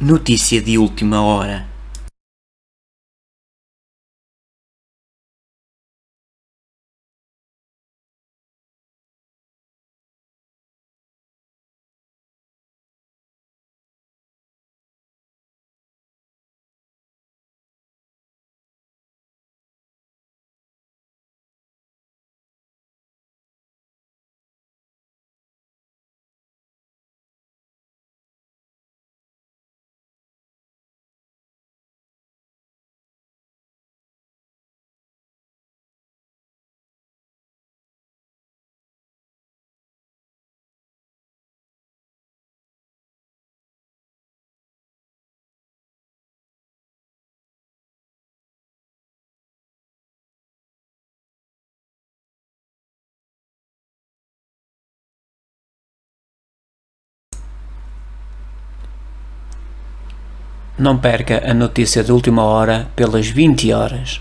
Notícia de última hora. Não perca a notícia de última hora pelas 20 horas.